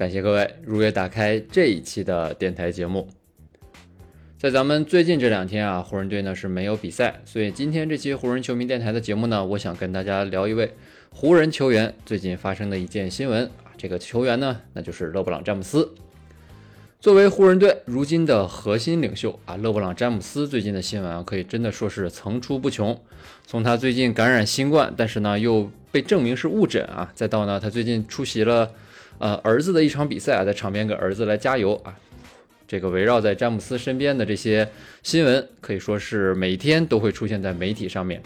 感谢各位如约打开这一期的电台节目。在咱们最近这两天啊，湖人队呢是没有比赛，所以今天这期湖人球迷电台的节目呢，我想跟大家聊一位湖人球员最近发生的一件新闻啊。这个球员呢，那就是勒布朗詹姆斯。作为湖人队如今的核心领袖啊，勒布朗詹姆斯最近的新闻啊，可以真的说是层出不穷。从他最近感染新冠，但是呢又被证明是误诊啊，再到呢他最近出席了呃儿子的一场比赛啊，在场边给儿子来加油啊，这个围绕在詹姆斯身边的这些新闻，可以说是每天都会出现在媒体上面。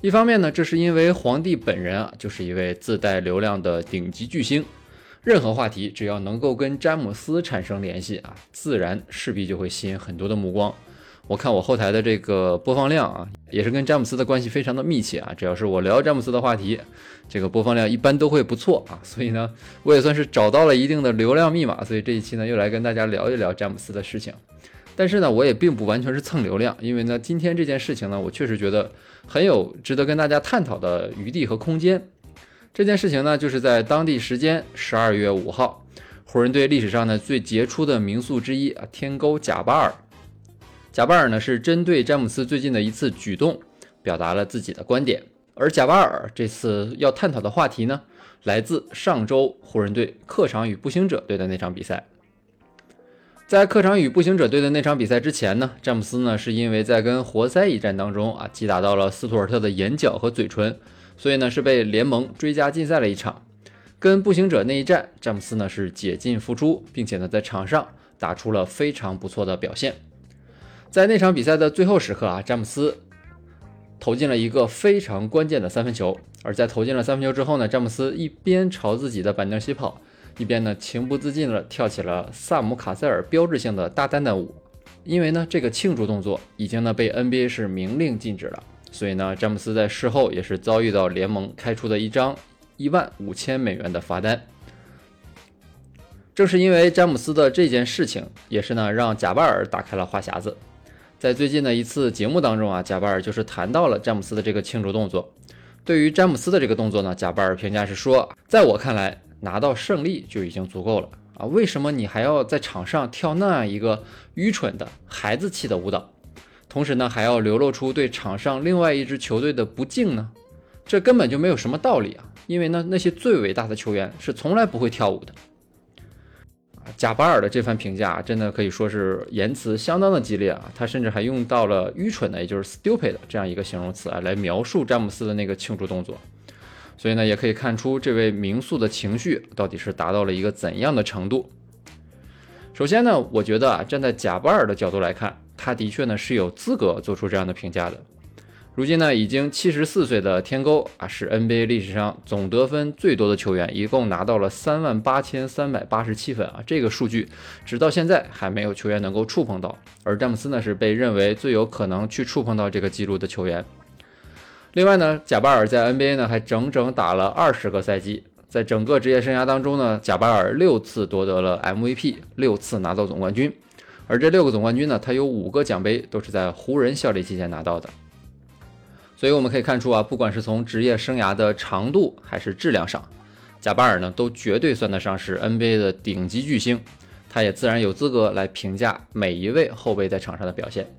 一方面呢，这是因为皇帝本人啊，就是一位自带流量的顶级巨星。任何话题只要能够跟詹姆斯产生联系啊，自然势必就会吸引很多的目光。我看我后台的这个播放量啊，也是跟詹姆斯的关系非常的密切啊。只要是我聊詹姆斯的话题，这个播放量一般都会不错啊。所以呢，我也算是找到了一定的流量密码。所以这一期呢，又来跟大家聊一聊詹姆斯的事情。但是呢，我也并不完全是蹭流量，因为呢，今天这件事情呢，我确实觉得很有值得跟大家探讨的余地和空间。这件事情呢，就是在当地时间十二月五号，湖人队历史上呢最杰出的名宿之一啊，天勾贾巴尔。贾巴尔呢是针对詹姆斯最近的一次举动，表达了自己的观点。而贾巴尔这次要探讨的话题呢，来自上周湖人队客场与步行者队的那场比赛。在客场与步行者队的那场比赛之前呢，詹姆斯呢是因为在跟活塞一战当中啊，击打到了斯图尔特的眼角和嘴唇。所以呢，是被联盟追加禁赛了一场。跟步行者那一战，詹姆斯呢是解禁复出，并且呢在场上打出了非常不错的表现。在那场比赛的最后时刻啊，詹姆斯投进了一个非常关键的三分球。而在投进了三分球之后呢，詹姆斯一边朝自己的板凳席跑，一边呢情不自禁地跳起了萨姆卡塞尔标志性的大蛋蛋舞。因为呢这个庆祝动作已经呢被 NBA 是明令禁止了。所以呢，詹姆斯在事后也是遭遇到联盟开出的一张一万五千美元的罚单。正是因为詹姆斯的这件事情，也是呢让贾巴尔打开了话匣子。在最近的一次节目当中啊，贾巴尔就是谈到了詹姆斯的这个庆祝动作。对于詹姆斯的这个动作呢，贾巴尔评价是说，在我看来，拿到胜利就已经足够了啊，为什么你还要在场上跳那样一个愚蠢的孩子气的舞蹈？同时呢，还要流露出对场上另外一支球队的不敬呢？这根本就没有什么道理啊！因为呢，那些最伟大的球员是从来不会跳舞的。贾巴尔的这番评价真的可以说是言辞相当的激烈啊！他甚至还用到了愚蠢的，也就是 stupid 这样一个形容词啊，来描述詹姆斯的那个庆祝动作。所以呢，也可以看出这位名宿的情绪到底是达到了一个怎样的程度。首先呢，我觉得啊，站在贾巴尔的角度来看。他的确呢是有资格做出这样的评价的。如今呢，已经七十四岁的天勾啊，是 NBA 历史上总得分最多的球员，一共拿到了三万八千三百八十七分啊。这个数据直到现在还没有球员能够触碰到。而詹姆斯呢，是被认为最有可能去触碰到这个记录的球员。另外呢，贾巴尔在 NBA 呢还整整打了二十个赛季，在整个职业生涯当中呢，贾巴尔六次夺得了 MVP，六次拿到总冠军。而这六个总冠军呢，他有五个奖杯都是在湖人效力期间拿到的，所以我们可以看出啊，不管是从职业生涯的长度还是质量上，贾巴尔呢都绝对算得上是 NBA 的顶级巨星，他也自然有资格来评价每一位后卫在场上的表现。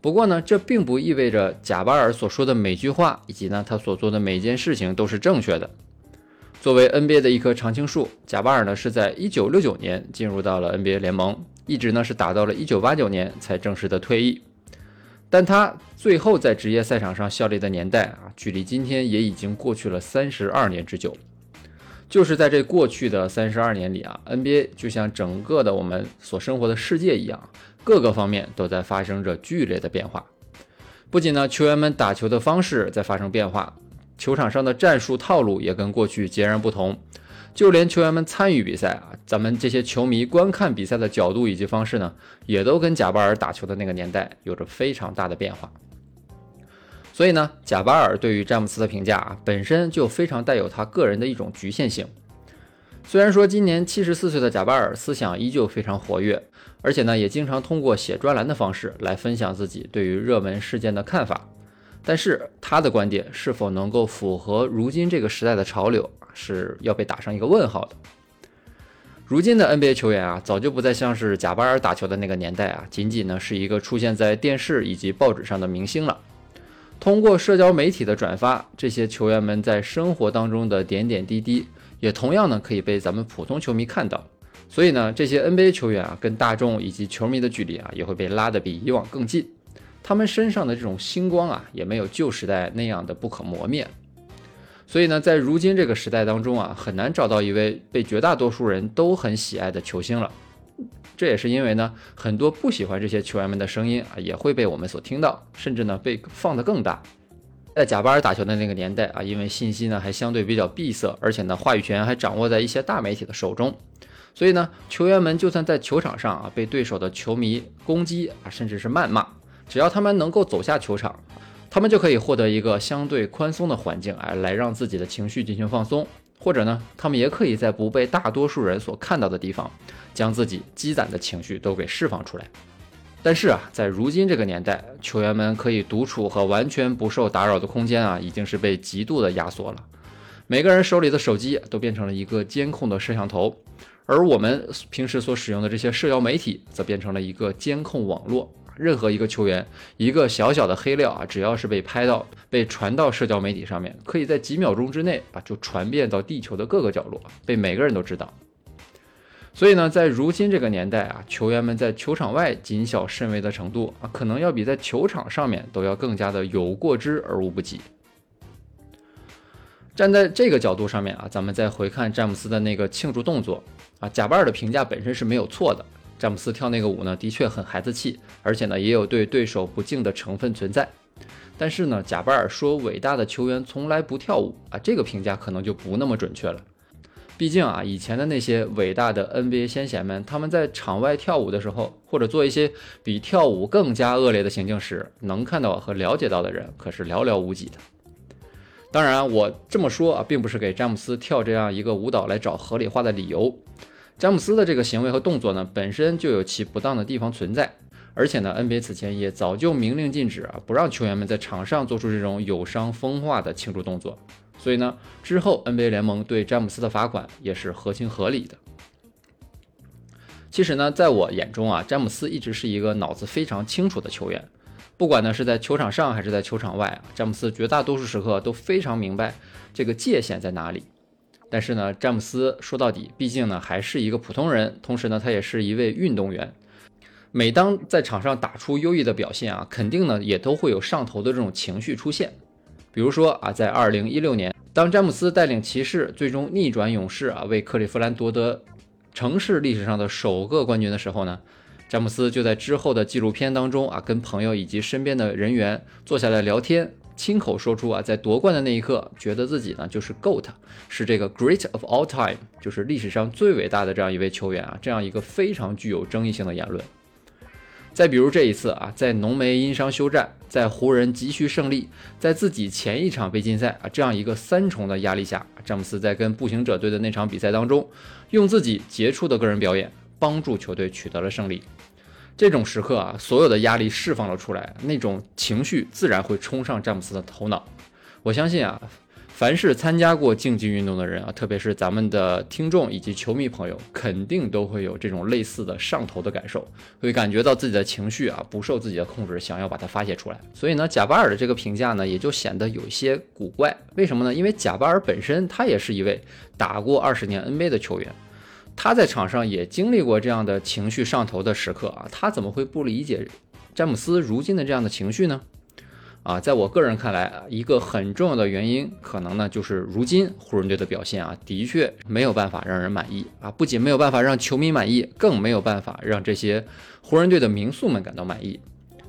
不过呢，这并不意味着贾巴尔所说的每句话以及呢他所做的每件事情都是正确的。作为 NBA 的一棵常青树，贾巴尔呢是在1969年进入到了 NBA 联盟。一直呢是打到了一九八九年才正式的退役，但他最后在职业赛场上效力的年代啊，距离今天也已经过去了三十二年之久。就是在这过去的三十二年里啊，NBA 就像整个的我们所生活的世界一样，各个方面都在发生着剧烈的变化。不仅呢，球员们打球的方式在发生变化，球场上的战术套路也跟过去截然不同。就连球员们参与比赛啊，咱们这些球迷观看比赛的角度以及方式呢，也都跟贾巴尔打球的那个年代有着非常大的变化。所以呢，贾巴尔对于詹姆斯的评价啊，本身就非常带有他个人的一种局限性。虽然说今年七十四岁的贾巴尔思想依旧非常活跃，而且呢，也经常通过写专栏的方式来分享自己对于热门事件的看法，但是他的观点是否能够符合如今这个时代的潮流？是要被打上一个问号的。如今的 NBA 球员啊，早就不再像是贾巴尔打球的那个年代啊，仅仅呢是一个出现在电视以及报纸上的明星了。通过社交媒体的转发，这些球员们在生活当中的点点滴滴，也同样呢可以被咱们普通球迷看到。所以呢，这些 NBA 球员啊，跟大众以及球迷的距离啊，也会被拉得比以往更近。他们身上的这种星光啊，也没有旧时代那样的不可磨灭。所以呢，在如今这个时代当中啊，很难找到一位被绝大多数人都很喜爱的球星了。这也是因为呢，很多不喜欢这些球员们的声音啊，也会被我们所听到，甚至呢被放得更大。在贾巴尔打球的那个年代啊，因为信息呢还相对比较闭塞，而且呢话语权还掌握在一些大媒体的手中，所以呢，球员们就算在球场上啊被对手的球迷攻击啊，甚至是谩骂，只要他们能够走下球场。他们就可以获得一个相对宽松的环境，哎，来让自己的情绪进行放松，或者呢，他们也可以在不被大多数人所看到的地方，将自己积攒的情绪都给释放出来。但是啊，在如今这个年代，球员们可以独处和完全不受打扰的空间啊，已经是被极度的压缩了。每个人手里的手机都变成了一个监控的摄像头，而我们平时所使用的这些社交媒体，则变成了一个监控网络。任何一个球员，一个小小的黑料啊，只要是被拍到、被传到社交媒体上面，可以在几秒钟之内啊就传遍到地球的各个角落，被每个人都知道。所以呢，在如今这个年代啊，球员们在球场外谨小慎微的程度啊，可能要比在球场上面都要更加的有过之而无不及。站在这个角度上面啊，咱们再回看詹姆斯的那个庆祝动作啊，贾巴尔的评价本身是没有错的。詹姆斯跳那个舞呢，的确很孩子气，而且呢，也有对对手不敬的成分存在。但是呢，贾巴尔说伟大的球员从来不跳舞啊，这个评价可能就不那么准确了。毕竟啊，以前的那些伟大的 NBA 先贤们，他们在场外跳舞的时候，或者做一些比跳舞更加恶劣的行径时，能看到和了解到的人可是寥寥无几的。当然，我这么说啊，并不是给詹姆斯跳这样一个舞蹈来找合理化的理由。詹姆斯的这个行为和动作呢，本身就有其不当的地方存在，而且呢，NBA 此前也早就明令禁止啊，不让球员们在场上做出这种有伤风化的庆祝动作。所以呢，之后 NBA 联盟对詹姆斯的罚款也是合情合理的。其实呢，在我眼中啊，詹姆斯一直是一个脑子非常清楚的球员，不管呢是在球场上还是在球场外啊，詹姆斯绝大多数时刻都非常明白这个界限在哪里。但是呢，詹姆斯说到底，毕竟呢还是一个普通人，同时呢他也是一位运动员。每当在场上打出优异的表现啊，肯定呢也都会有上头的这种情绪出现。比如说啊，在二零一六年，当詹姆斯带领骑士最终逆转勇士啊，为克利夫兰夺得城市历史上的首个冠军的时候呢，詹姆斯就在之后的纪录片当中啊，跟朋友以及身边的人员坐下来聊天。亲口说出啊，在夺冠的那一刻，觉得自己呢就是 GOAT，是这个 Great of all time，就是历史上最伟大的这样一位球员啊，这样一个非常具有争议性的言论。再比如这一次啊，在浓眉因伤休战，在湖人急需胜利，在自己前一场被禁赛啊这样一个三重的压力下，詹姆斯在跟步行者队的那场比赛当中，用自己杰出的个人表演帮助球队取得了胜利。这种时刻啊，所有的压力释放了出来，那种情绪自然会冲上詹姆斯的头脑。我相信啊，凡是参加过竞技运动的人啊，特别是咱们的听众以及球迷朋友，肯定都会有这种类似的上头的感受，会感觉到自己的情绪啊不受自己的控制，想要把它发泄出来。所以呢，贾巴尔的这个评价呢，也就显得有一些古怪。为什么呢？因为贾巴尔本身他也是一位打过二十年 NBA 的球员。他在场上也经历过这样的情绪上头的时刻啊，他怎么会不理解詹姆斯如今的这样的情绪呢？啊，在我个人看来啊，一个很重要的原因，可能呢就是如今湖人队的表现啊，的确没有办法让人满意啊，不仅没有办法让球迷满意，更没有办法让这些湖人队的名宿们感到满意。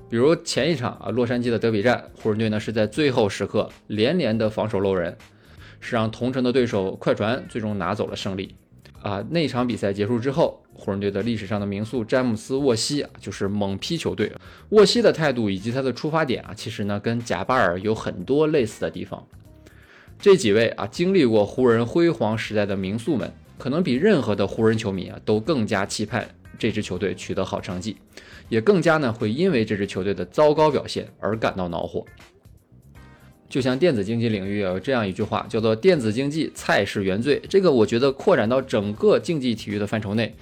比如前一场啊，洛杉矶的德比战，湖人队呢是在最后时刻连连的防守漏人。是让同城的对手快船最终拿走了胜利。啊，那场比赛结束之后，湖人队的历史上的名宿詹姆斯·沃西啊，就是猛批球队。沃西的态度以及他的出发点啊，其实呢跟贾巴尔有很多类似的地方。这几位啊，经历过湖人辉煌时代的名宿们，可能比任何的湖人球迷啊，都更加期盼这支球队取得好成绩，也更加呢会因为这支球队的糟糕表现而感到恼火。就像电子竞技领域有这样一句话，叫做“电子竞技菜是原罪”。这个我觉得扩展到整个竞技体育的范畴内，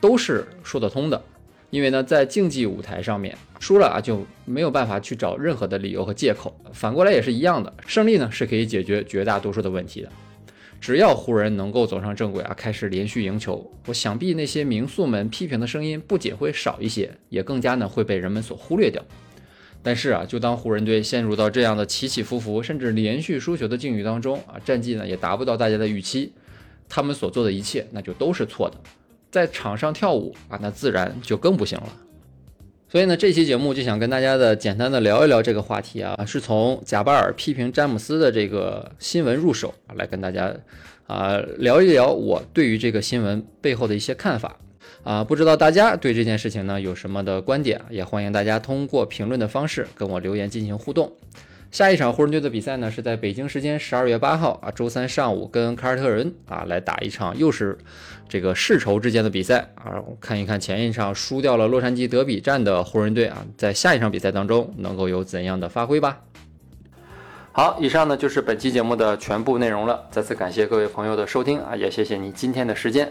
都是说得通的。因为呢，在竞技舞台上面输了啊，就没有办法去找任何的理由和借口。反过来也是一样的，胜利呢是可以解决绝大多数的问题的。只要湖人能够走上正轨啊，开始连续赢球，我想必那些名宿们批评的声音不仅会少一些，也更加呢会被人们所忽略掉。但是啊，就当湖人队陷入到这样的起起伏伏，甚至连续输球的境遇当中啊，战绩呢也达不到大家的预期，他们所做的一切那就都是错的。在场上跳舞啊，那自然就更不行了。所以呢，这期节目就想跟大家的简单的聊一聊这个话题啊，是从贾巴尔批评詹姆斯的这个新闻入手啊，来跟大家啊聊一聊我对于这个新闻背后的一些看法。啊，不知道大家对这件事情呢有什么的观点？也欢迎大家通过评论的方式跟我留言进行互动。下一场湖人队的比赛呢是在北京时间十二月八号啊，周三上午跟凯尔特人啊来打一场又是这个世仇之间的比赛啊，看一看前一场输掉了洛杉矶德比战的湖人队啊，在下一场比赛当中能够有怎样的发挥吧。好，以上呢就是本期节目的全部内容了。再次感谢各位朋友的收听啊，也谢谢你今天的时间。